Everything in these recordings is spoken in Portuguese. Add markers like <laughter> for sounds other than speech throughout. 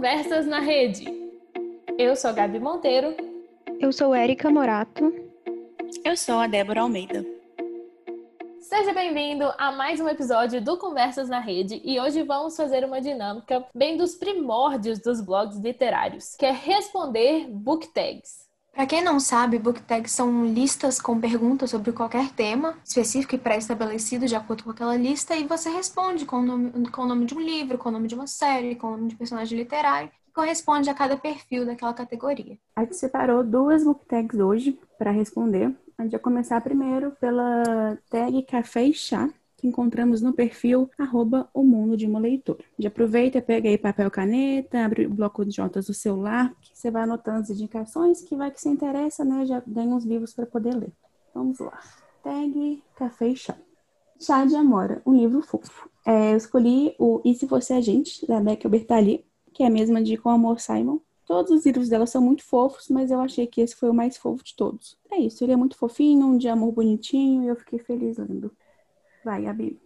Conversas na Rede. Eu sou a Gabi Monteiro. Eu sou Érica Morato. Eu sou a Débora Almeida. Seja bem-vindo a mais um episódio do Conversas na Rede e hoje vamos fazer uma dinâmica bem dos primórdios dos blogs literários, que é responder book tags. Para quem não sabe, book tags são listas com perguntas sobre qualquer tema específico e pré-estabelecido de acordo com aquela lista e você responde com o, nome, com o nome de um livro, com o nome de uma série, com o nome de personagem literário, que corresponde a cada perfil daquela categoria. A gente separou duas book tags hoje para responder. A gente vai começar primeiro pela tag Café e Chá, que encontramos no perfil arroba o mundo de uma leitura. Já aproveita, pega aí papel caneta, abre o bloco de notas do celular, que você vai anotando as indicações, que vai que você interessa, né? Já ganha uns livros para poder ler. Vamos lá. Tag Café e Chá. Chá de Amora, um livro fofo. É, eu escolhi o E Se Você é Gente, da Becca Bertali, que é a mesma de Com Amor Simon. Todos os livros dela são muito fofos, mas eu achei que esse foi o mais fofo de todos. É isso, ele é muito fofinho, um de amor bonitinho, e eu fiquei feliz lendo. Vai, Gabi.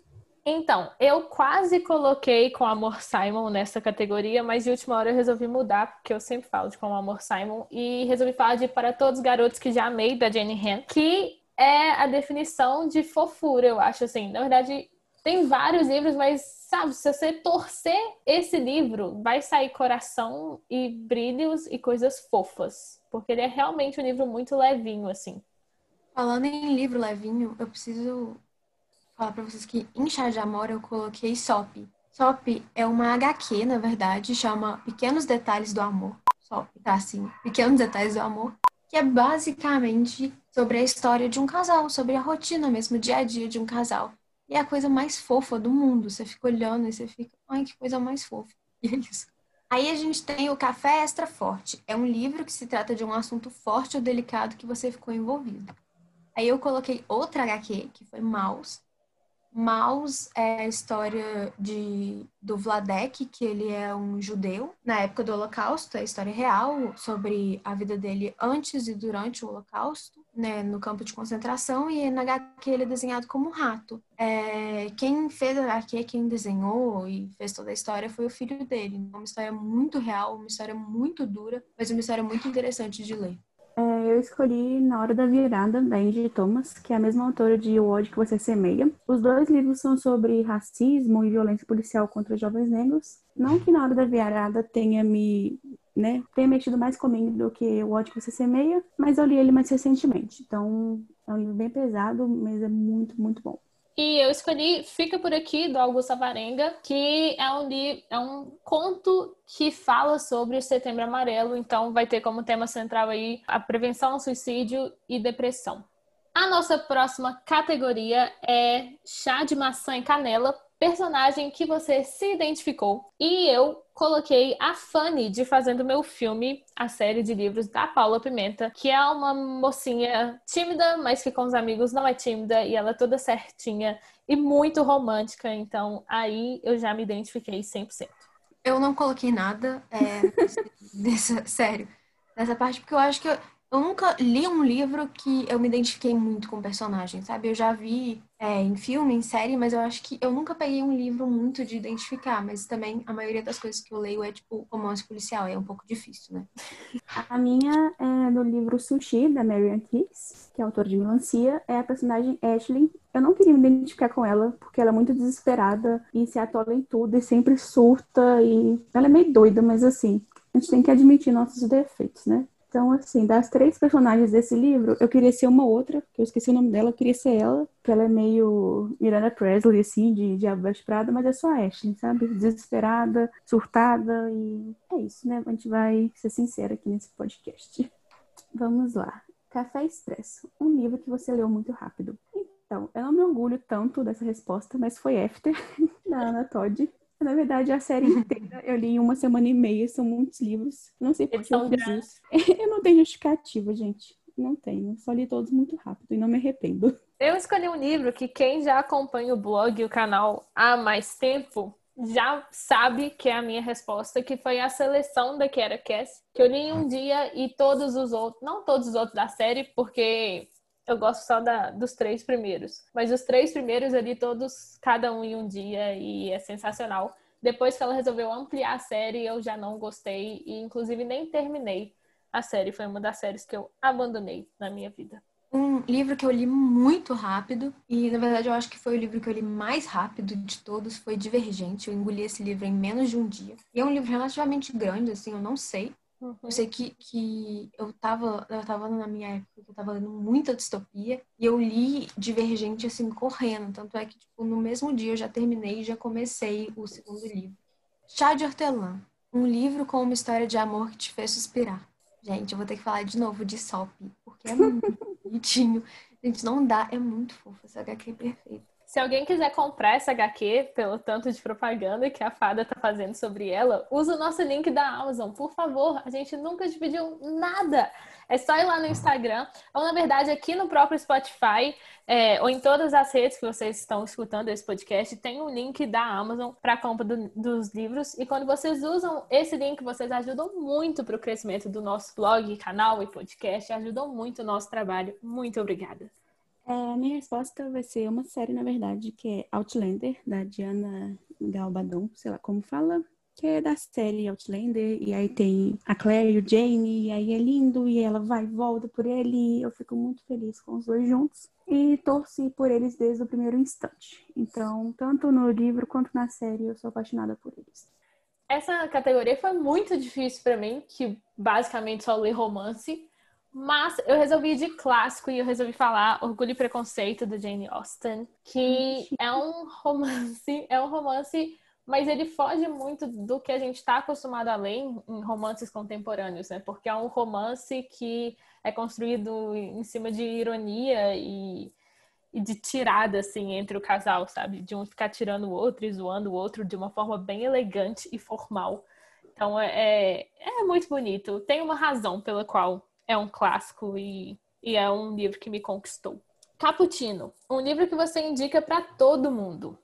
Então, eu quase coloquei com Amor Simon nessa categoria, mas de última hora eu resolvi mudar, porque eu sempre falo de Com Amor Simon, e resolvi falar de Para Todos os Garotos que Já Amei, da Jenny Han, que é a definição de fofura, eu acho, assim. Na verdade, tem vários livros, mas, sabe, se você torcer esse livro, vai sair coração e brilhos e coisas fofas, porque ele é realmente um livro muito levinho, assim. Falando em livro levinho, eu preciso falar para vocês que em Chá de Amor eu coloquei SOP. SOP é uma HQ, na verdade, chama Pequenos Detalhes do Amor. SOP, tá assim, Pequenos Detalhes do Amor, que é basicamente sobre a história de um casal, sobre a rotina mesmo, o dia a dia de um casal. E é a coisa mais fofa do mundo. Você fica olhando e você fica, ai, que coisa mais fofa. <laughs> E é isso. Aí a gente tem o Café Extra Forte. É um livro que se trata de um assunto forte ou delicado que você ficou envolvido. Aí eu coloquei outra HQ, que foi Maus, Maus é a história de, do Vladek, que ele é um judeu na época do Holocausto, é a história real sobre a vida dele antes e durante o Holocausto, né, no campo de concentração, e na HQ ele é desenhado como um rato. É, quem fez a HQ, quem desenhou e fez toda a história foi o filho dele. Uma história muito real, uma história muito dura, mas uma história muito interessante de ler. É, eu escolhi Na Hora da Virada, da Angie Thomas, que é a mesma autora de O ódio que você semeia. Os dois livros são sobre racismo e violência policial contra jovens negros. Não que Na Hora da Virada tenha me né, tenha mexido mais comigo do que O ódio que você semeia, mas eu li ele mais recentemente. Então, é um livro bem pesado, mas é muito, muito bom. E eu escolhi Fica Por Aqui, do Augusto Avarenga, que é um, é um conto que fala sobre o Setembro Amarelo, então vai ter como tema central aí a prevenção ao suicídio e depressão. A nossa próxima categoria é chá de maçã e canela, personagem que você se identificou. E eu coloquei a Fanny de Fazendo Meu Filme, a série de livros da Paula Pimenta, que é uma mocinha tímida, mas que com os amigos não é tímida e ela é toda certinha e muito romântica. Então aí eu já me identifiquei 100%. Eu não coloquei nada é, <laughs> sério, nessa parte, porque eu acho que eu, eu nunca li um livro que eu me identifiquei muito com o personagem, sabe? Eu já vi é, em filme, em série, mas eu acho que eu nunca peguei um livro muito de identificar, mas também a maioria das coisas que eu leio é tipo romance policial, é um pouco difícil, né? A minha é do livro Sushi, da Marian Keys, que é autora de Melancia, é a personagem Ashley. Eu não queria me identificar com ela, porque ela é muito desesperada e se atola em tudo e sempre surta e ela é meio doida, mas assim, a gente tem que admitir nossos defeitos, né? Então, assim, das três personagens desse livro, eu queria ser uma outra, que eu esqueci o nome dela, eu queria ser ela, que ela é meio Miranda Presley, assim, de Diabo Veste Prada, mas é só a Ashley, sabe? Desesperada, surtada, e é isso, né? A gente vai ser sincera aqui nesse podcast. <laughs> Vamos lá. Café Expresso, um livro que você leu muito rápido. Então, eu não me orgulho tanto dessa resposta, mas foi After, <laughs> da Ana Todd. Na verdade, a série inteira eu li em uma semana e meia, são muitos livros. Não sei por que eu fiz isso. <laughs> Eu não tenho justificativa, gente. Não tenho. Só li todos muito rápido e não me arrependo. Eu escolhi um livro que quem já acompanha o blog e o canal há mais tempo já sabe que é a minha resposta, que foi a seleção da Kiera Cass, que eu li em um dia e todos os outros, não todos os outros da série, porque eu gosto só da, dos três primeiros. Mas os três primeiros ali, todos, cada um em um dia, e é sensacional. Depois que ela resolveu ampliar a série, eu já não gostei e, inclusive, nem terminei a série. Foi uma das séries que eu abandonei na minha vida. Um livro que eu li muito rápido, e na verdade eu acho que foi o livro que eu li mais rápido de todos, foi Divergente. Eu engoli esse livro em menos de um dia. E é um livro relativamente grande, assim, eu não sei. Uhum. Eu sei que, que eu tava, eu tava na minha época, eu tava lendo muita distopia, e eu li Divergente, assim, correndo. Tanto é que, tipo, no mesmo dia eu já terminei e já comecei o segundo livro. Chá de Hortelã. Um livro com uma história de amor que te fez suspirar. Gente, eu vou ter que falar de novo de Sop, porque é muito <laughs> bonitinho. Gente, não dá, é muito fofo. Essa HQ é perfeita. Se alguém quiser comprar essa HQ pelo tanto de propaganda que a Fada tá fazendo sobre ela, usa o nosso link da Amazon, por favor. A gente nunca dividiu nada. É só ir lá no Instagram, ou na verdade aqui no próprio Spotify, é, ou em todas as redes que vocês estão escutando esse podcast, tem um link da Amazon para compra do, dos livros. E quando vocês usam esse link, vocês ajudam muito para o crescimento do nosso blog, canal e podcast, ajudam muito o nosso trabalho. Muito obrigada. É, minha resposta vai ser uma série, na verdade, que é Outlander, da Diana Galbadon, sei lá como fala, que é da série Outlander, e aí tem a Claire e o Jamie, e aí é lindo, e ela vai e volta por ele, e eu fico muito feliz com os dois juntos, e torci por eles desde o primeiro instante. Então, tanto no livro quanto na série, eu sou apaixonada por eles. Essa categoria foi muito difícil para mim, que basicamente só lê romance, mas eu resolvi ir de clássico e eu resolvi falar Orgulho e Preconceito da Jane Austen, que é um romance, é um romance, mas ele foge muito do que a gente está acostumado a ler em romances contemporâneos, né? Porque é um romance que é construído em cima de ironia e, e de tirada, assim, entre o casal, sabe? De um ficar tirando o outro e zoando o outro de uma forma bem elegante e formal. Então é, é, é muito bonito. Tem uma razão pela qual é um clássico e, e é um livro que me conquistou. Caputino, um livro que você indica para todo mundo.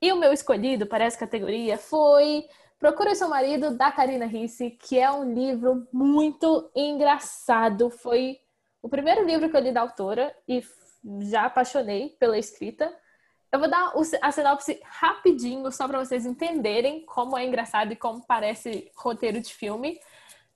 E o meu escolhido para essa categoria foi Procure Seu Marido, da Karina Risse, que é um livro muito engraçado. Foi o primeiro livro que eu li da autora e já apaixonei pela escrita. Eu vou dar a sinopse rapidinho, só para vocês entenderem como é engraçado e como parece roteiro de filme.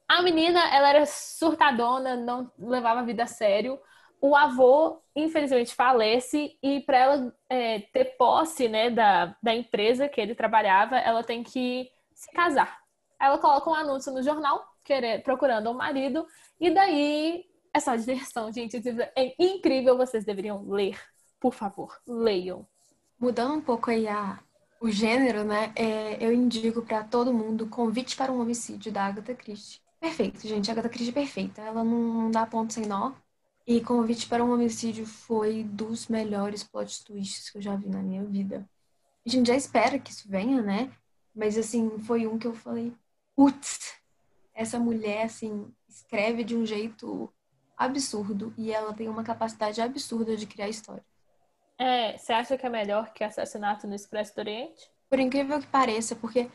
A menina, ela era surtadona, não levava a vida a sério. O avô, infelizmente, falece e para ela é, ter posse né, da, da empresa que ele trabalhava, ela tem que se casar. Ela coloca um anúncio no jornal, querer, procurando um marido, e daí é só diversão, gente. É incrível, vocês deveriam ler. Por favor, leiam. Mudando um pouco aí a, o gênero, né? É, eu indico para todo mundo Convite para um Homicídio, da Agatha Christie. Perfeito, gente. A Agatha Christie é perfeita. Ela não, dá ponto sem nó. E Convite para um Homicídio foi dos melhores plot twists que eu já vi na minha vida. A gente já espera que isso venha, né? Mas, assim, foi um que eu falei, putz, essa mulher, assim, escreve de um jeito absurdo e ela tem uma capacidade absurda de criar história. É, você acha que é melhor que Assassinato no Expresso do Oriente? Por incrível que pareça, porque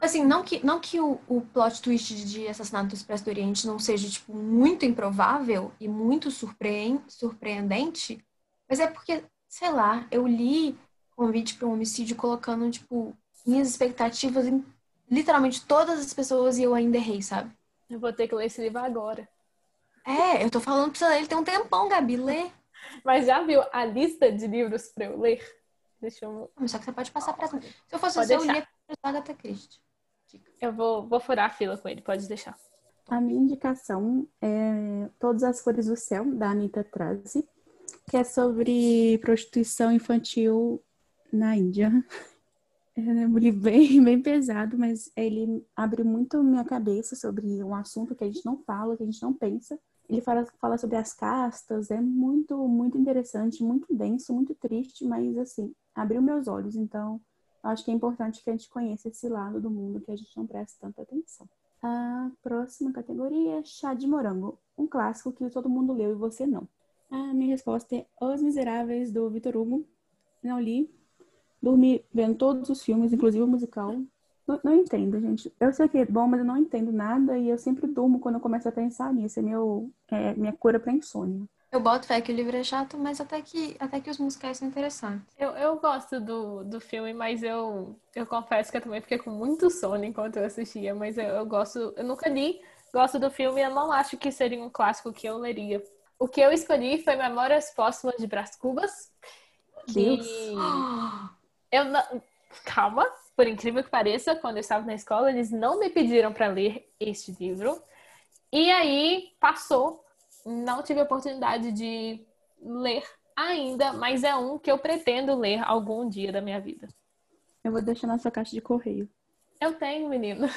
Assim, não que, não que o, o plot twist de Assassinato do Expresso do Oriente não seja, tipo, muito improvável e muito surpre surpreendente, mas é porque, sei lá, eu li Convite para um Homicídio colocando, tipo, minhas expectativas em literalmente todas as pessoas e eu ainda errei, sabe? Eu vou ter que ler esse livro agora. É, eu tô falando pra você, ele tem um tempão, Gabi, lê. <laughs> Mas já viu a lista de livros pra eu ler? Deixa eu... Só que você pode passar pra... Se eu fosse você, eu lia Agatha Christie. Eu vou, vou furar a fila com ele, pode deixar. A minha indicação é Todas as Cores do Céu, da Anita Trazi, que é sobre prostituição infantil na Índia. <laughs> É um livro bem, bem pesado, mas ele abre muito minha cabeça sobre um assunto que a gente não fala, que a gente não pensa. Ele fala, fala sobre as castas, é muito, muito interessante, muito denso, muito triste, mas assim, abriu meus olhos. Então, acho que é importante que a gente conheça esse lado do mundo que a gente não presta tanta atenção. A próxima categoria é chá de morango, um clássico que todo mundo leu e você não. A minha resposta é Os Miseráveis, do Vitor Hugo. Não li. Dormi vendo todos os filmes, inclusive o musical. Não, não, entendo, gente. Eu sei que é bom, mas eu não entendo nada e eu sempre durmo quando eu começo a pensar nisso. É, meu, é minha cura pra insônia. Eu boto fé que o livro é chato, mas até que, até que os musicais são interessantes. Eu, eu gosto do, do filme, mas eu, eu confesso que eu também fiquei com muito sono enquanto eu assistia. Mas eu, eu gosto, eu nunca li, gosto do filme eu não acho que seria um clássico que eu leria. O que eu escolhi foi Memórias Póstumas de Brás Cubas. Que eu não... Calma, por incrível que pareça, quando eu estava na escola, eles não me pediram para ler este livro. E aí passou, não tive a oportunidade de ler ainda, mas é um que eu pretendo ler algum dia da minha vida. Eu vou deixar na sua caixa de correio. Eu tenho, menino.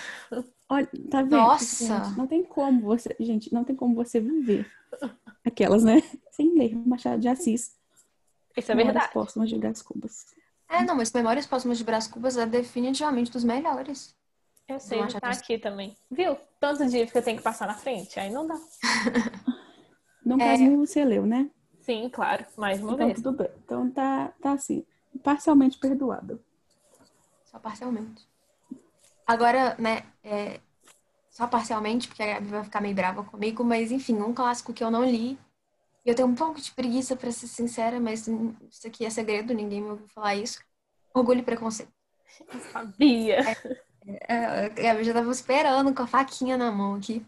Olha, tá vendo? Nossa! Gente, não tem como você, gente, não tem como você viver. Aquelas, né? Sem ler Machado de Assis. Isso é Memórias verdade. Póstumas de Brás Cubas. É, não, mas Memórias Póstumas de Brás Cubas é definitivamente dos melhores. Eu sei, tá aqui também. Viu? Tanto dia que eu tenho que passar na frente, aí não dá. <laughs> No É. caso, você leu, né? Sim, claro, mais uma Então vez. tudo bem. Então tá, tá assim, parcialmente perdoado. Só parcialmente. Agora, né, é, só parcialmente, porque a Gabi vai ficar meio brava comigo, mas enfim, um clássico que eu não li. E eu tenho um pouco de preguiça, pra ser sincera, mas isso aqui é segredo, ninguém me ouviu falar isso. Orgulho e Preconceito. Eu sabia. É, a Gabi já tava esperando com a faquinha na mão aqui.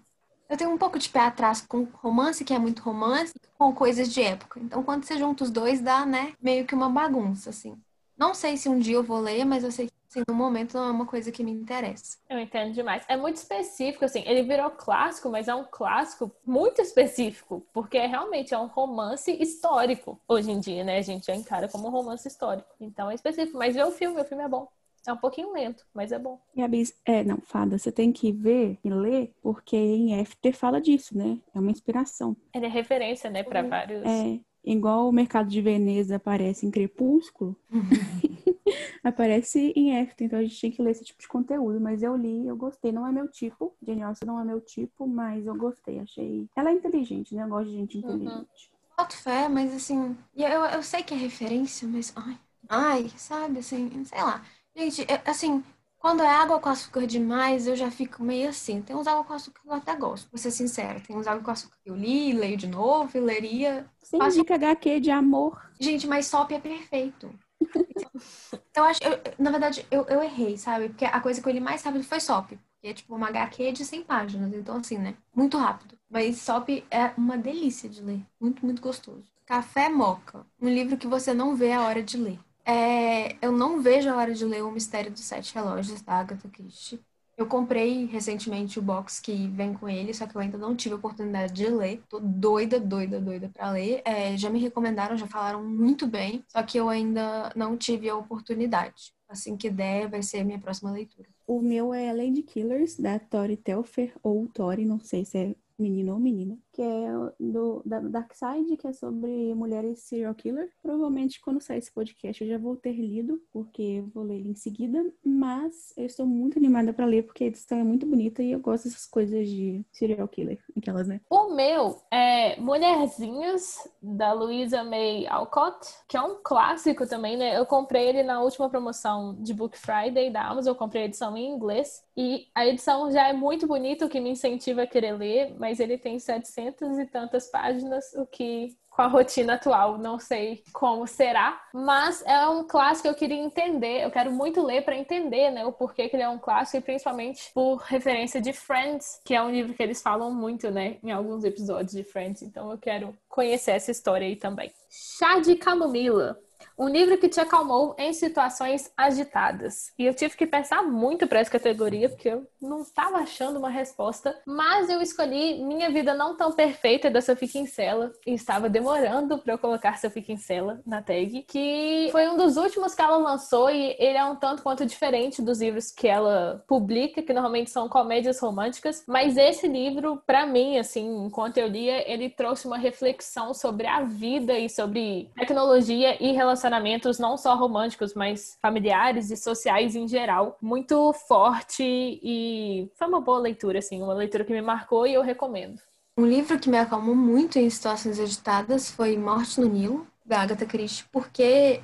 Eu tenho um pouco de pé atrás com romance, que é muito romance, com coisas de época. Então, quando você junta os dois, dá, né, meio que uma bagunça, assim. Não sei se um dia eu vou ler, mas eu sei que, assim, no momento não é uma coisa que me interessa. Eu entendo demais. É muito específico, assim. Ele virou clássico, mas é um clássico muito específico, porque é realmente é um romance histórico. Hoje em dia, né? A gente já encara como um romance histórico. Então é específico. Mas vê o filme, o filme é bom. É um pouquinho lento, mas é bom. Gabi, é, não, Fada, você tem que ver e ler, porque em FT fala disso, né? É uma inspiração. Ele é referência, né, para vários. É, igual o mercado de Veneza aparece em Crepúsculo, <laughs> aparece em FT, então a gente tem que ler esse tipo de conteúdo. Mas eu li, eu gostei. Não é meu tipo, Jane Austen não é meu tipo, mas eu gostei, achei. Ela é inteligente, né? Eu gosto de gente inteligente. Boto fé, mas assim, e eu, eu sei que é referência, mas ai, ai, sabe, assim, sei lá. Gente, eu- assim, quando é água com açúcar demais, eu já fico meio assim. Tem uns água com açúcar que eu até gosto, vou ser sincera. Tem uns água com açúcar que eu li, leio de novo, leria. Você Fácil. indica HQ de amor. Gente, mas Sop é perfeito. <laughs> Eu acho, eu- na verdade, eu, eu errei, sabe? Porque a coisa que eu li mais rápido foi Sop. Que é tipo uma HQ de 100 páginas. Então, assim, né? Muito rápido. Mas Sop é uma delícia de ler. Muito, muito gostoso. Café Moca. Um livro que você não vê a hora de ler. É, eu não vejo a hora de ler O Mistério dos Sete Relógios, da Agatha Christie. Eu comprei recentemente o box que vem com ele, só que eu ainda não tive a oportunidade de ler. Tô doida, doida, doida pra ler. É, já me recomendaram, já falaram muito bem, só que eu ainda não tive a oportunidade. Assim que der, vai ser a minha próxima leitura. O meu é Lady Killers, da Tori Telfer, ou Tori, não sei se é menino ou menina, que é do, da Dark Side, que é sobre mulheres serial killer. Provavelmente quando sair esse podcast eu já vou ter lido, porque vou ler ele em seguida, mas eu estou muito animada para ler, porque a edição é muito bonita e eu gosto dessas coisas de serial killer, aquelas, né? O meu é Mulherzinhas, da Louisa May Alcott, que é um clássico também, né? Eu comprei ele na última promoção de Book Friday da Amazon, eu comprei a edição em inglês. E a edição já é muito bonita, o que me incentiva a querer ler, mas ele tem 700 e tantas páginas, o que com a rotina atual, não sei como será, mas é um clássico que eu queria entender, eu quero muito ler para entender, né, o porquê que ele é um clássico e principalmente por referência de Friends, que é um livro que eles falam muito, né, em alguns episódios de Friends, então eu quero conhecer essa história aí também. Chá de camomila. Um livro que te acalmou em situações agitadas. E eu tive que pensar muito para essa categoria, porque eu não estava achando uma resposta. Mas eu escolhi Minha Vida Não Tão Perfeita, da Sophie Kinsella. E estava demorando para eu colocar Sophie Kinsella na tag. Que foi um dos últimos que ela lançou. E ele é um tanto quanto diferente dos livros que ela publica, que normalmente são comédias românticas. Mas esse livro, para mim, assim, enquanto eu lia, ele trouxe uma reflexão sobre a vida e sobre tecnologia e relacionamentos não só românticos, mas familiares e sociais em geral, muito forte e foi uma boa leitura, assim, uma leitura que me marcou e eu recomendo. Um livro que me acalmou muito em situações agitadas foi Morte no Nilo, da Agatha Christie, porque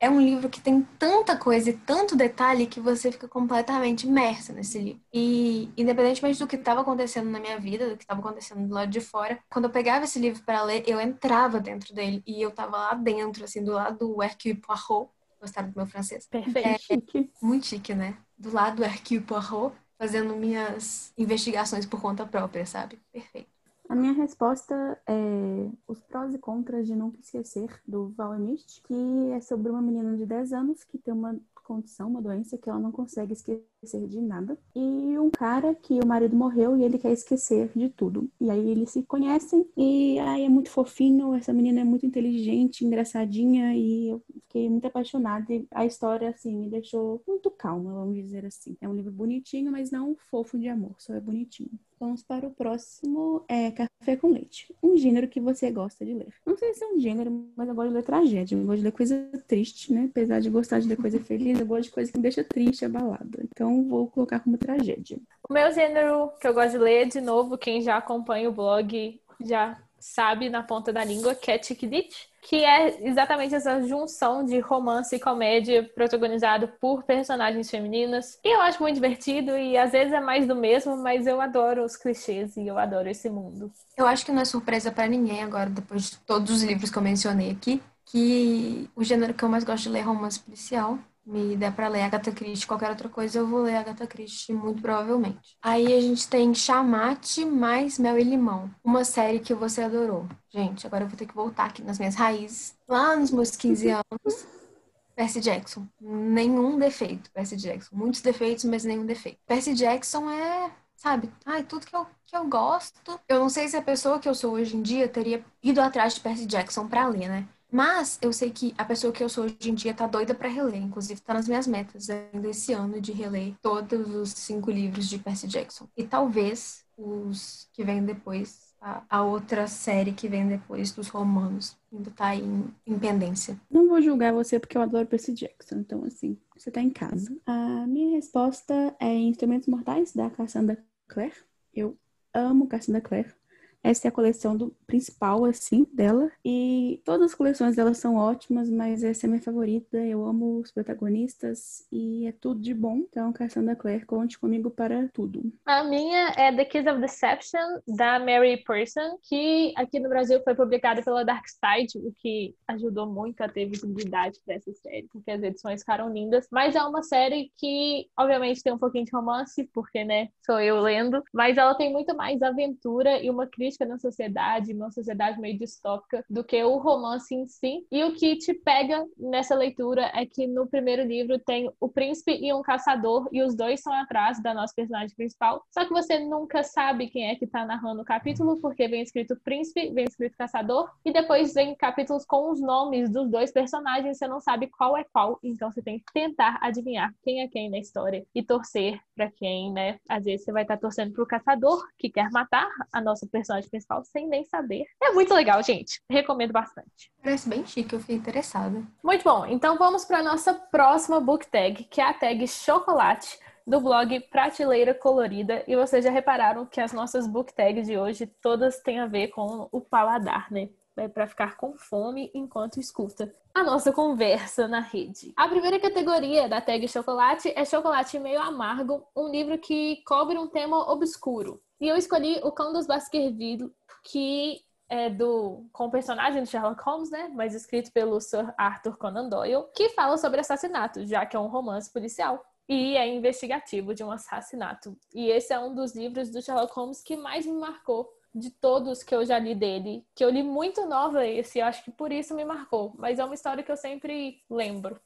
é um livro que tem tanta coisa e tanto detalhe que você fica completamente imersa nesse livro. E, independentemente do que estava acontecendo na minha vida, do que estava acontecendo do lado de fora, quando eu pegava esse livro para ler, eu entrava dentro dele e eu estava lá dentro, assim, do lado do Hercule Poirot. Gostaram do meu francês? Perfeito. É, Chique. muito chique, né? Do lado do Hercule Poirot, fazendo minhas investigações por conta própria, sabe? Perfeito. A minha resposta é Os Prós e Contras de Nunca Esquecer, do Val Emist, que é sobre uma menina de 10 anos que tem uma condição, uma doença que ela não consegue esquecer de nada. E um cara que o marido morreu e ele quer esquecer de tudo. E aí eles se conhecem e aí é muito fofinho, essa menina é muito inteligente, engraçadinha e eu fiquei muito apaixonada. E a história, assim, me deixou muito calma, vamos dizer assim. É um livro bonitinho, mas não fofo de amor, só é bonitinho. Vamos para o próximo, é Café com Leite. Um gênero que você gosta de ler. Não sei se é um gênero, mas eu gosto de ler tragédia. Eu gosto de ler coisa triste, né? Apesar de gostar de ler coisa <laughs> feliz, eu gosto de coisa que me deixa triste, abalada. Então vou colocar como tragédia. O meu gênero que eu gosto de ler, de novo, quem já acompanha o blog já sabe na ponta da língua, que é Chick Lit, que é exatamente essa junção de romance e comédia protagonizado por personagens femininas. E eu acho muito divertido e às vezes é mais do mesmo, mas eu adoro os clichês e eu adoro esse mundo. Eu acho que não é surpresa para ninguém agora, depois de todos os livros que eu mencionei aqui, que o gênero que eu mais gosto de ler é romance policial. Me der para ler Agatha Christie, qualquer outra coisa, eu vou ler Agatha Christie, muito provavelmente. Aí a gente tem Chamate mais Mel e Limão, uma série que você adorou. Gente, agora eu vou ter que voltar aqui nas minhas raízes. Lá nos meus 15 <laughs> anos, Percy Jackson. Nenhum defeito, Percy Jackson. Muitos defeitos, mas nenhum defeito. Percy Jackson é sabe? Ai, tudo que eu, que eu gosto. Eu não sei se a pessoa que eu sou hoje em dia teria ido atrás de Percy Jackson pra ler, né? Mas eu sei que a pessoa que eu sou hoje em dia tá doida pra reler. Inclusive, tá nas minhas metas ainda esse ano de reler todos os cinco livros de Percy Jackson. E talvez os que vêm depois, a, a outra série que vem depois dos romanos, ainda tá em, em pendência. Não vou julgar você porque eu adoro Percy Jackson, então assim, você tá em casa. A minha resposta é Instrumentos Mortais, da Cassandra Clare. Eu amo Cassandra Clare. Essa é a coleção do principal, assim, dela. E todas as coleções dela são ótimas, mas essa é minha favorita. Eu amo os protagonistas e é tudo de bom. Então, Cassandra Clare, conte comigo para tudo. A minha é The Kiss of Deception, da Mary Person, que aqui no Brasil foi publicada pela Dark Side, o que ajudou muito a ter visibilidade dessa série, porque as edições ficaram lindas. Mas é uma série que, obviamente, tem um pouquinho de romance, porque, né, sou eu lendo, mas ela tem muito mais aventura e uma crítica na sociedade, uma sociedade meio distópica, do que o romance em si. E o que te pega nessa leitura é que no primeiro livro tem o príncipe e um caçador, e os dois são atrás da nossa personagem principal. Só que você nunca sabe quem é que tá narrando o capítulo, porque vem escrito príncipe, vem escrito caçador, e depois vem capítulos com os nomes dos dois personagens, você não sabe qual é qual, então você tem que tentar adivinhar quem é quem na história e torcer para quem, né? Às vezes você vai estar torcendo pro caçador, que quer matar a nossa personagem principal sem nem saber. É muito legal, gente. Recomendo bastante. Parece bem chique, eu fiquei interessada. Muito bom. Então vamos para nossa próxima book tag, que é a tag chocolate do blog Prateleira Colorida. E vocês já repararam que as nossas book tags de hoje todas têm a ver com o paladar, né? É para ficar com fome enquanto escuta a nossa conversa na rede. A primeira categoria da tag chocolate é chocolate meio amargo, um livro que cobre um tema obscuro. E eu escolhi O Cão dos Baskerville, que é do com o personagem do Sherlock Holmes, né, mas escrito pelo Sir Arthur Conan Doyle, que fala sobre assassinato, já que é um romance policial e é investigativo de um assassinato. E esse é um dos livros do Sherlock Holmes que mais me marcou de todos que eu já li dele, que eu li muito nova esse, acho que por isso me marcou, mas é uma história que eu sempre lembro.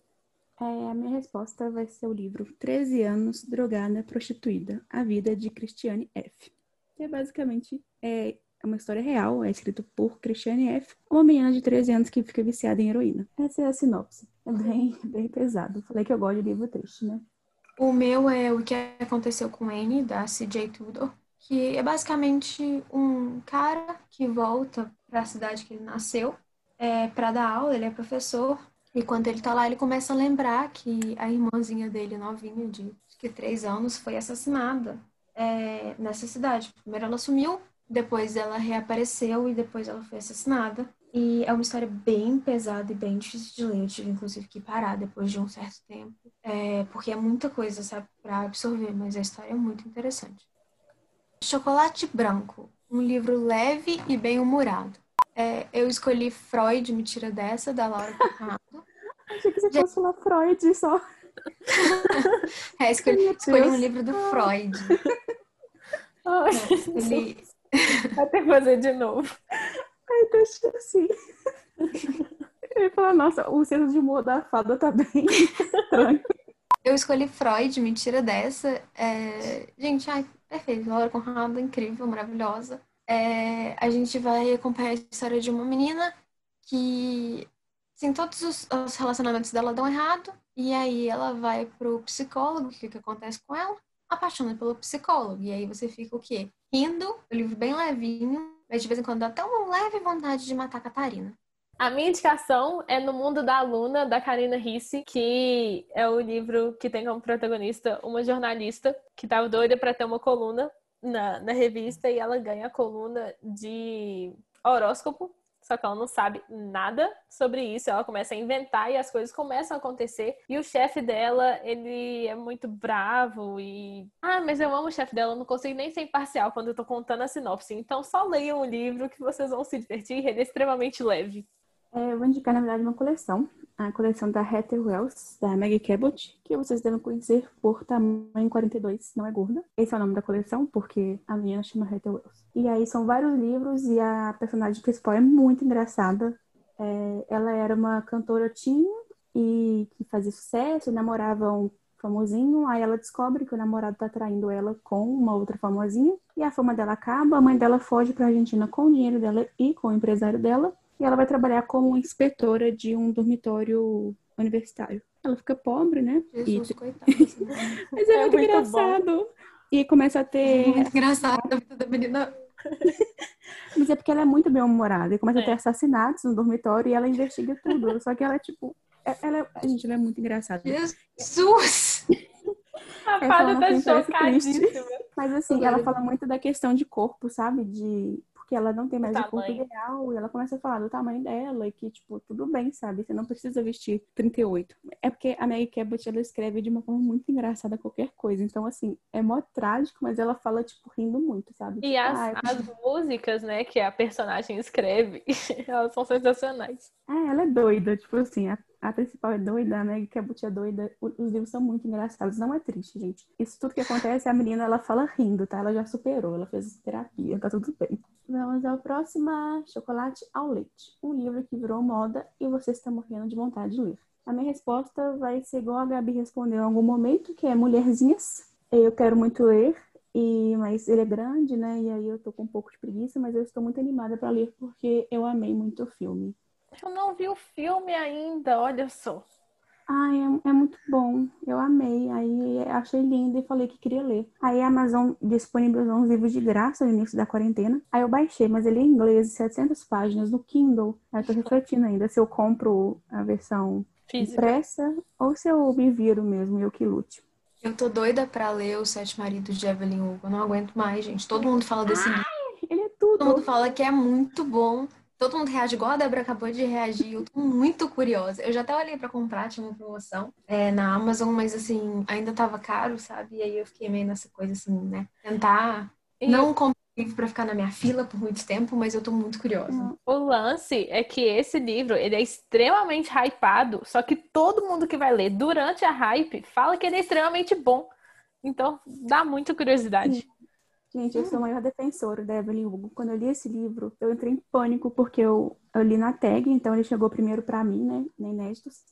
É, a minha resposta vai ser o livro 13 anos, drogada, prostituída, a vida de Christiane F. Que é basicamente é uma história real, é escrito por Christiane F., uma menina de 13 anos que fica viciada em heroína. Essa é a sinopse. É bem, <laughs> bem pesado. Falei que eu gosto de livro triste, né? O meu é O que aconteceu com Anne, da C.J. Tudor, que é basicamente um cara que volta para a cidade que ele nasceu é, para dar aula, ele é professor, e quando ele tá lá, ele começa a lembrar que a irmãzinha dele, novinha, de que três anos, foi assassinada é, nessa cidade. Primeiro ela sumiu, depois ela reapareceu e depois ela foi assassinada. E é uma história bem pesada e bem difícil de ler. Eu tive, inclusive, que parar depois de um certo tempo. É, porque é muita coisa, sabe, pra absorver, mas a história é muito interessante. Chocolate Branco, um livro leve e bem-humorado. É, eu escolhi Freud, me tira dessa, da Laura Conrado. <laughs> Achei que você fosse falar Freud só. <laughs> é, escolhi, escolhi um livro do Freud. <laughs> Ai, É, escolhi... Vai ter que fazer de novo. Ai, deixa assim. Eu ia falar, nossa, o senso de humor da fada tá bem estranho. Eu escolhi Freud, me tira dessa. É, Gente, ai, perfeito. Laura Conrado, incrível, maravilhosa. É, A gente vai acompanhar a história de uma menina que, assim, todos os, os relacionamentos dela dão errado. E aí ela vai pro psicólogo, o que que acontece com ela? Apaixona pelo psicólogo. E aí você fica o quê? Rindo, o livro bem levinho, mas de vez em quando dá até uma leve vontade de matar a Catarina. A minha indicação é No Mundo da Aluna, da Karina Risse, que é o livro que tem como protagonista uma jornalista que estava doida para ter uma coluna na, na revista e ela ganha a coluna de horóscopo, só que ela não sabe nada sobre isso. Ela começa a inventar e as coisas começam a acontecer. E o chefe dela, ele é muito bravo e. Ah, mas eu amo o chefe dela, eu não consigo nem ser imparcial quando eu tô contando a sinopse. Então só leiam o livro que vocês vão se divertir, ele é extremamente leve. É, eu vou indicar, na verdade, uma coleção. A coleção da Heather Wells, da Maggie Cabot, que vocês devem conhecer por tamanho 42, não é gorda. Esse é o nome da coleção, porque a menina chama Heather Wells. E aí são vários livros e a personagem principal é muito engraçada. É, ela era uma cantora teen e que fazia sucesso, namorava um famosinho, aí ela descobre que o namorado tá traindo ela com uma outra famosinha, e a fama dela acaba, a mãe dela foge pra Argentina com o dinheiro dela e com o empresário dela, e ela vai trabalhar como inspetora de um dormitório universitário. Ela fica pobre, né? Jesus, E- coitada. dessa <laughs> menina. Mas é, É muito muito engraçado. E começa a ter. Muito engraçado a vida da menina. <laughs> Mas é porque ela é muito bem humorada. E começa a ter É. assassinatos no dormitório e ela investiga tudo. Só que ela é tipo. é- Ela é... Gente, ela é muito engraçada. Jesus! <laughs> A fada tá chocadíssima. Mas assim, ela fala muito da questão de corpo, sabe? De. Porque ela não tem mais o corpo tamanho. ideal. E ela começa a falar do tamanho dela. E que, tipo, tudo bem, sabe? Você não precisa vestir 38. É porque a Maggie Cabot, ela escreve de uma forma muito engraçada qualquer coisa. Então, assim, é mó trágico, mas ela fala, tipo, rindo muito, sabe? E Tipo, as, "Ah, as músicas, né, que a personagem escreve, <laughs> elas são sensacionais. É, ela é doida, tipo assim, a, a principal é doida, a Meg Cabot é doida. Os livros são muito engraçados, não é triste, gente. Isso tudo que acontece, a menina, ela fala rindo, tá? Ela já superou, ela fez terapia, tá tudo bem. Vamos ao próximo, Chocolate ao Leite. Um livro que virou moda e você está morrendo de vontade de ler. A minha resposta vai ser igual a Gabi respondeu em algum momento, que é Mulherzinhas. Eu quero muito ler, e, mas ele é grande, né? E aí eu tô com um pouco de preguiça, mas eu estou muito animada para ler porque eu amei muito o filme. Eu não vi o filme ainda, olha só. Ai, é, é muito bom. Eu amei. Aí achei lindo e falei que queria ler. Aí a Amazon disponibilizou uns livros de graça no início da quarentena. Aí eu baixei, mas ele é em inglês, 700 páginas no Kindle. Aí eu tô refletindo ainda se eu compro a versão Física. impressa ou se eu me viro mesmo e eu que lute. Eu tô doida pra ler Os Sete Maridos de Evelyn Hugo. Eu não aguento mais, gente. Todo mundo fala desse livro. Ele é Todo tudo. mundo fala que é muito bom. Todo mundo reage igual a Débora acabou de reagir. Eu tô muito curiosa. Eu já até olhei pra comprar, tinha uma promoção é, na Amazon, mas assim, ainda tava caro, sabe? E aí eu fiquei meio nessa coisa assim, né? Tentar E não comprar livro pra ficar na minha fila por muito tempo, mas eu tô muito curiosa. o lance é que esse livro, ele é extremamente hypado, só que todo mundo que vai ler durante a hype fala que ele é extremamente bom. Então, dá muita curiosidade. Gente, eu sou a maior defensora da Evelyn Hugo. Quando eu li esse livro, eu entrei em pânico porque eu, eu li na tag, então ele chegou primeiro pra mim, né, na Inéditos.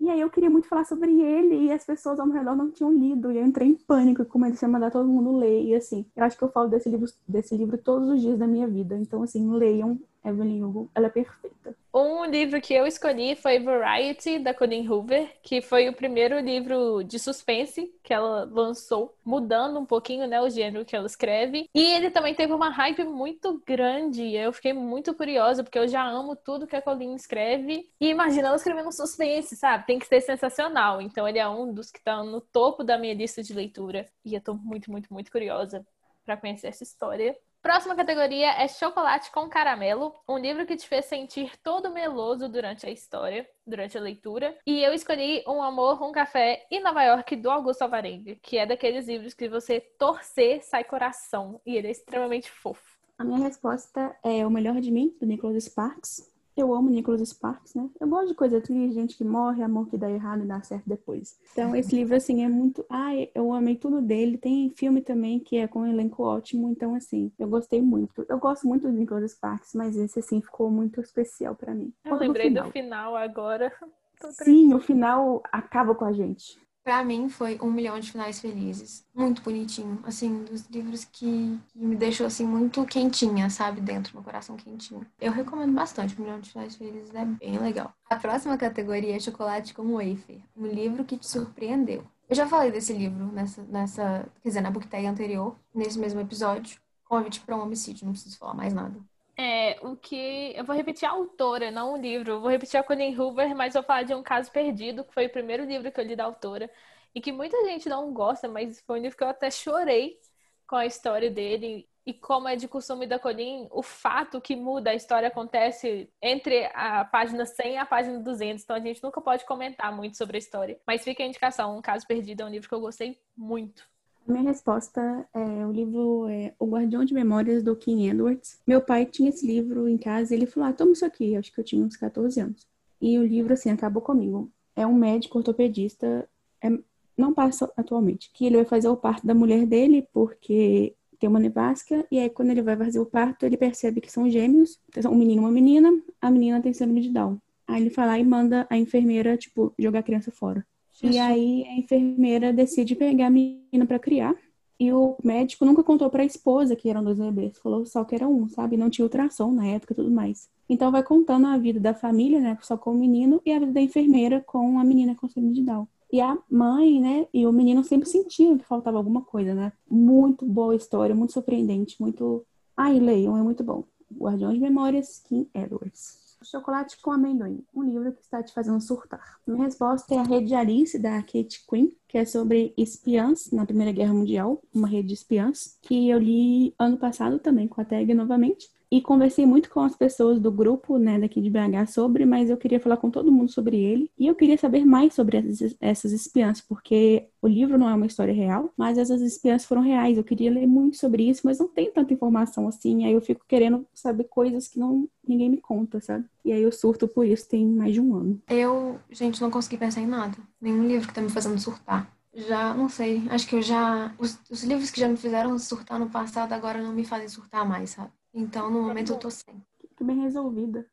E aí eu queria muito falar sobre ele e as pessoas ao meu redor não tinham lido. E eu entrei em pânico e comecei a mandar todo mundo ler. E assim, eu acho que eu falo desse livro, desse livro todos os dias da minha vida. Então, assim, leiam Evelyn Hugo. Ela é perfeita. Um livro que eu escolhi foi Variety, da Colleen Hoover, que foi o primeiro livro de suspense que ela lançou, mudando um pouquinho, né, o gênero que ela escreve. E ele também teve uma hype muito grande. Eu fiquei muito curiosa, porque eu já amo tudo que a Colleen escreve. E imagina ela escrevendo suspense, sabe? Tem que ser sensacional. Então ele é um dos que tá no topo da minha lista de leitura. E eu tô muito, muito, muito curiosa para conhecer essa história. Próxima categoria é Chocolate com Caramelo, um livro que te fez sentir todo meloso durante a história, durante a leitura. E eu escolhi Um Amor, Um Café e Nova York, do Augusto Alvarenga, que é daqueles livros que você torcer sai coração. E ele é extremamente fofo. A minha resposta é O Melhor de Mim, do Nicholas Sparks. Eu amo Nicholas Sparks, né? Eu gosto de coisa triste, gente que morre, amor que dá errado e dá certo depois. Então, esse livro, assim, é muito. Ai, eu amei tudo dele. Tem filme também que é com um elenco ótimo. Então, assim, eu gostei muito. Eu gosto muito do Nicholas Sparks, mas esse, assim, ficou muito especial para mim. Eu lembrei do final, do final agora. <laughs> Sim, o final acaba com a gente. Para mim foi Um Milhão de Finais Felizes. Muito bonitinho. Assim, dos livros que, me deixou, assim, muito quentinha, sabe? Dentro meu coração quentinho. Eu recomendo bastante. Um Milhão de Finais Felizes é bem legal. A próxima categoria é Chocolate com Wafer. Um livro que te surpreendeu. Eu já falei desse livro nessa, nessa quer dizer, na book tag anterior, nesse mesmo episódio. Convite para um homicídio, não preciso falar mais nada. É, o que. Eu vou repetir a autora, não o livro. Eu vou repetir a Colleen Hoover, mas vou falar de um caso perdido, que foi o primeiro livro que eu li da autora. E que muita gente não gosta, mas foi um livro que eu até chorei com a história dele. E como é de costume da Colleen, o fato que muda a história acontece entre a página 100 e a página 200. Então a gente nunca pode comentar muito sobre a história. Mas fica a indicação: Um Caso Perdido é um livro que eu gostei muito. Minha resposta é o livro é O Guardião de Memórias do King Edwards. Meu pai tinha esse livro em casa e ele falou: ah, toma isso aqui. Acho que eu tinha uns 14 anos. E o livro, assim, acabou comigo. É um médico ortopedista, é, não passa atualmente, que ele vai fazer o parto da mulher dele porque tem uma nevasca, e aí quando ele vai fazer o parto, ele percebe que são gêmeos, um menino e uma menina, a menina tem síndrome de Down. Aí ele fala e manda a enfermeira, tipo, jogar a criança fora. E aí a enfermeira decide pegar a menina para criar. E o médico nunca contou para a esposa que eram dois bebês, falou só que era um, sabe? Não tinha ultrassom na época e tudo mais. Então vai contando a vida da família, né, só com o menino, e a vida da enfermeira com a menina com síndrome de Down. E a mãe, né, e o menino sempre sentiam que faltava alguma coisa, né? Muito boa história, muito surpreendente, muito. Ai, leiam, é muito bom. Guardião de Memórias, Kim Edwards. Chocolate com Amendoim, um livro que está te fazendo surtar. Minha resposta é a Rede de Alice, da Kate Quinn, que é sobre espiãs na Primeira Guerra Mundial, uma rede de espiãs, que eu li ano passado também com a tag novamente. E conversei muito com as pessoas do grupo, né, daqui de BH sobre, mas eu queria falar com todo mundo sobre ele. E eu queria saber mais sobre essas, essas espiãs, porque o livro não é uma história real, mas essas espiãs foram reais. Eu queria ler muito sobre isso, mas não tem tanta informação assim. Aí eu fico querendo saber coisas que não ninguém me conta, sabe? E aí eu surto por isso tem mais de um ano. Eu, gente, não consegui pensar em nada. Nenhum livro que tá me fazendo surtar. Já, não sei. Acho que eu já. Os, os livros que já me fizeram surtar no passado agora não me fazem surtar mais, sabe? Então, no momento, eu tô sem. Tô bem resolvida.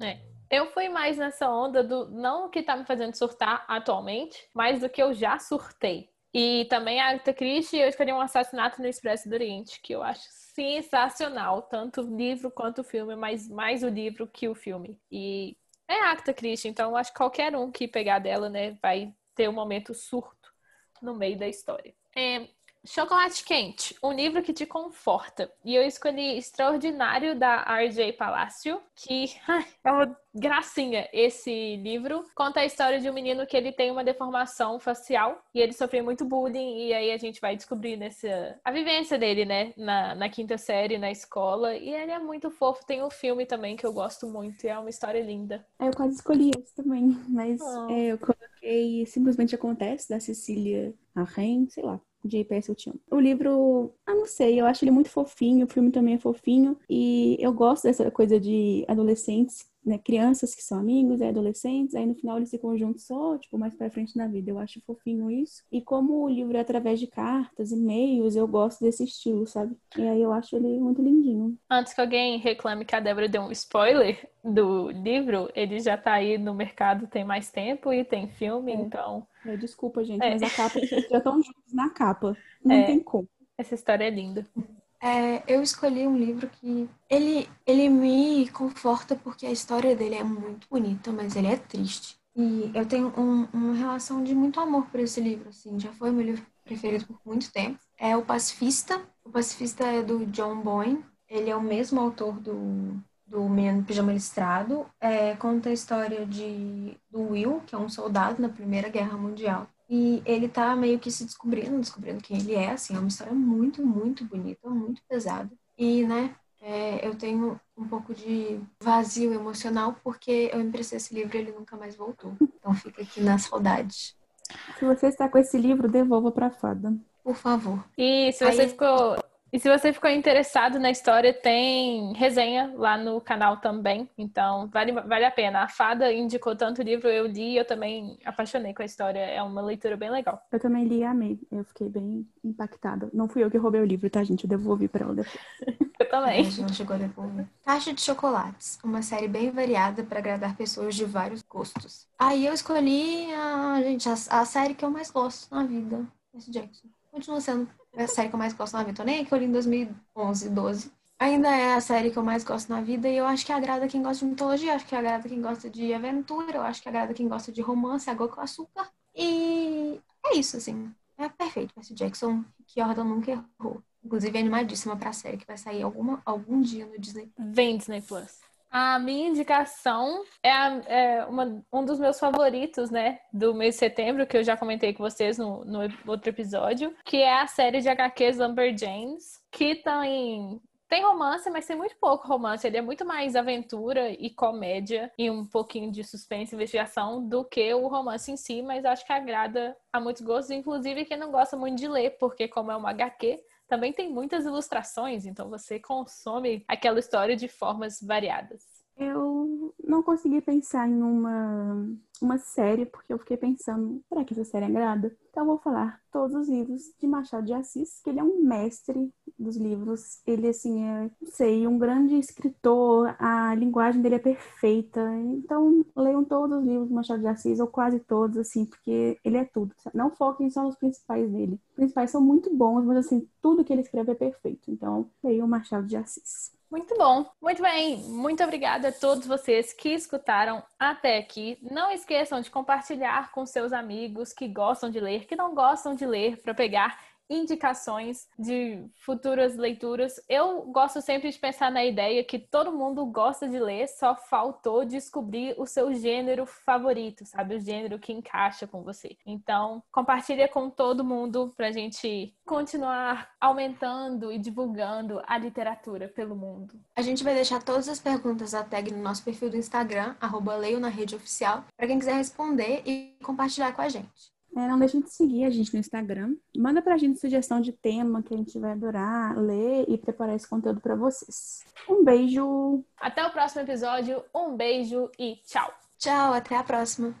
É. Eu fui mais nessa onda do não o que tá me fazendo surtar atualmente, mas do que eu já surtei. E também a Agatha Christie, eu escolhi um assassinato no Expresso do Oriente, que eu acho sensacional, tanto o livro quanto o filme, mas mais o livro que o filme. E é a Agatha Christie, então eu acho que qualquer um que pegar dela, né, vai ter um momento surto no meio da história. É, Chocolate Quente, um livro que te conforta. E eu escolhi Extraordinário da R.J. Palácio, que <laughs> ai, é uma gracinha. Esse livro conta a história de um menino que ele tem uma deformação facial e ele sofreu muito bullying. E aí a gente vai descobrir nessa a vivência dele, né, na, na quinta série, na escola. E ele é muito fofo. Tem um filme também que eu gosto muito e é uma história linda. Eu quase escolhi esse também, mas oh. é, eu coloquei Simplesmente Acontece, da Cecília Arren, sei lá. Eu Te Amo. O livro, ah, não sei, eu acho ele muito fofinho, o filme também é fofinho, e eu gosto dessa coisa de adolescentes né, crianças que são amigos, é adolescentes, aí no final eles ficam juntos só, tipo, mais pra frente na vida. Eu acho fofinho isso. E como o livro é através de cartas, e-mails, eu gosto desse estilo, sabe? E aí eu acho ele muito lindinho. Antes que alguém reclame que a Débora deu um spoiler do livro, ele já tá aí no mercado tem mais tempo e tem filme, é. então. É, desculpa, gente, é. mas a capa já estão juntos na capa. Não é. tem como. Essa história é linda. É, eu escolhi um livro que ele, ele me conforta porque a história dele é muito bonita, mas ele é triste. E eu tenho um, uma relação de muito amor por esse livro, assim, já foi meu livro preferido por muito tempo. É O Pacifista. O Pacifista é do John Boyne. Ele é o mesmo autor do, do Menino Pijama Listrado. É, conta a história de, do Will, que é um soldado na Primeira Guerra Mundial. E ele tá meio que se descobrindo, descobrindo quem ele é, assim, é uma história muito, muito bonita, muito pesada. E, né, é, eu tenho um pouco de vazio emocional porque eu emprestei esse livro e ele nunca mais voltou. Então fica aqui na saudade. Se você está com esse livro, devolva para a fada. Por favor. E se você Aí- ficou e se você ficou interessado na história, tem resenha lá no canal também. Então, vale, vale a pena. A Fada indicou tanto livro, eu li e eu também apaixonei com a história. É uma leitura bem legal. Eu também li e amei. Eu fiquei bem impactada. Não fui eu que roubei o livro, tá, gente? Eu devolvi para ela depois. <laughs> Eu A também. gente não chegou a devolver. Caixa de Chocolates, uma série bem variada para agradar pessoas de vários gostos. Aí eu escolhi, a, gente, a, a série que eu mais gosto na vida, Percy Jackson. Continua sendo a série que eu mais gosto na vida. Tô nem que eu li em 2011, 12. Ainda é a série que eu mais gosto na vida e eu acho que agrada quem gosta de mitologia, acho que agrada quem gosta de aventura, eu acho que agrada quem gosta de romance, água com açúcar. E é isso, assim. É perfeito, Percy Jackson, que Jordan nunca errou. Inclusive, animadíssima pra série que vai sair alguma, algum dia no Disney. Vem Disney Plus. A minha indicação é, a- é uma- um dos meus favoritos, né, do mês de setembro, que eu já comentei com vocês no, no outro episódio, que é a série de HQs Lumberjanes, que tem, tem romance, mas tem muito pouco romance. Ele é muito mais aventura e comédia e um pouquinho de suspense e investigação do que o romance em si, mas acho que agrada a muitos gostos, inclusive quem não gosta muito de ler, porque como é uma HQ, também tem muitas ilustrações, então você consome aquela história de formas variadas. Eu não consegui pensar em uma, uma série, porque eu fiquei pensando, será que essa série agrada? Então eu vou falar todos os livros de Machado de Assis, que ele é um mestre dos livros. Ele, assim, é, não sei, um grande escritor, a linguagem dele é perfeita. Então, leiam todos os livros de Machado de Assis, ou quase todos, assim, porque ele é tudo. Não foquem só nos principais dele. Os principais são muito bons, mas, assim, tudo que ele escreve é perfeito. Então, leiam Machado de Assis. Muito bom. Muito bem. Muito obrigada a todos vocês que escutaram até aqui. Não esqueçam de compartilhar com seus amigos que gostam de ler, que não gostam de ler, para pegar indicações de futuras leituras. Eu gosto sempre de pensar na ideia que todo mundo gosta de ler, só faltou descobrir o seu gênero favorito, sabe? O gênero que encaixa com você. Então, compartilha com todo mundo pra gente continuar aumentando e divulgando a literatura pelo mundo. A gente vai deixar todas as perguntas da tag no nosso perfil do Instagram, arroba leio na rede oficial, para quem quiser responder e compartilhar com a gente. É, não deixem de seguir a gente no Instagram. Manda pra gente sugestão de tema que a gente vai adorar ler e preparar esse conteúdo pra vocês. Um beijo! Até o próximo episódio. Um beijo e tchau! Tchau, até a próxima!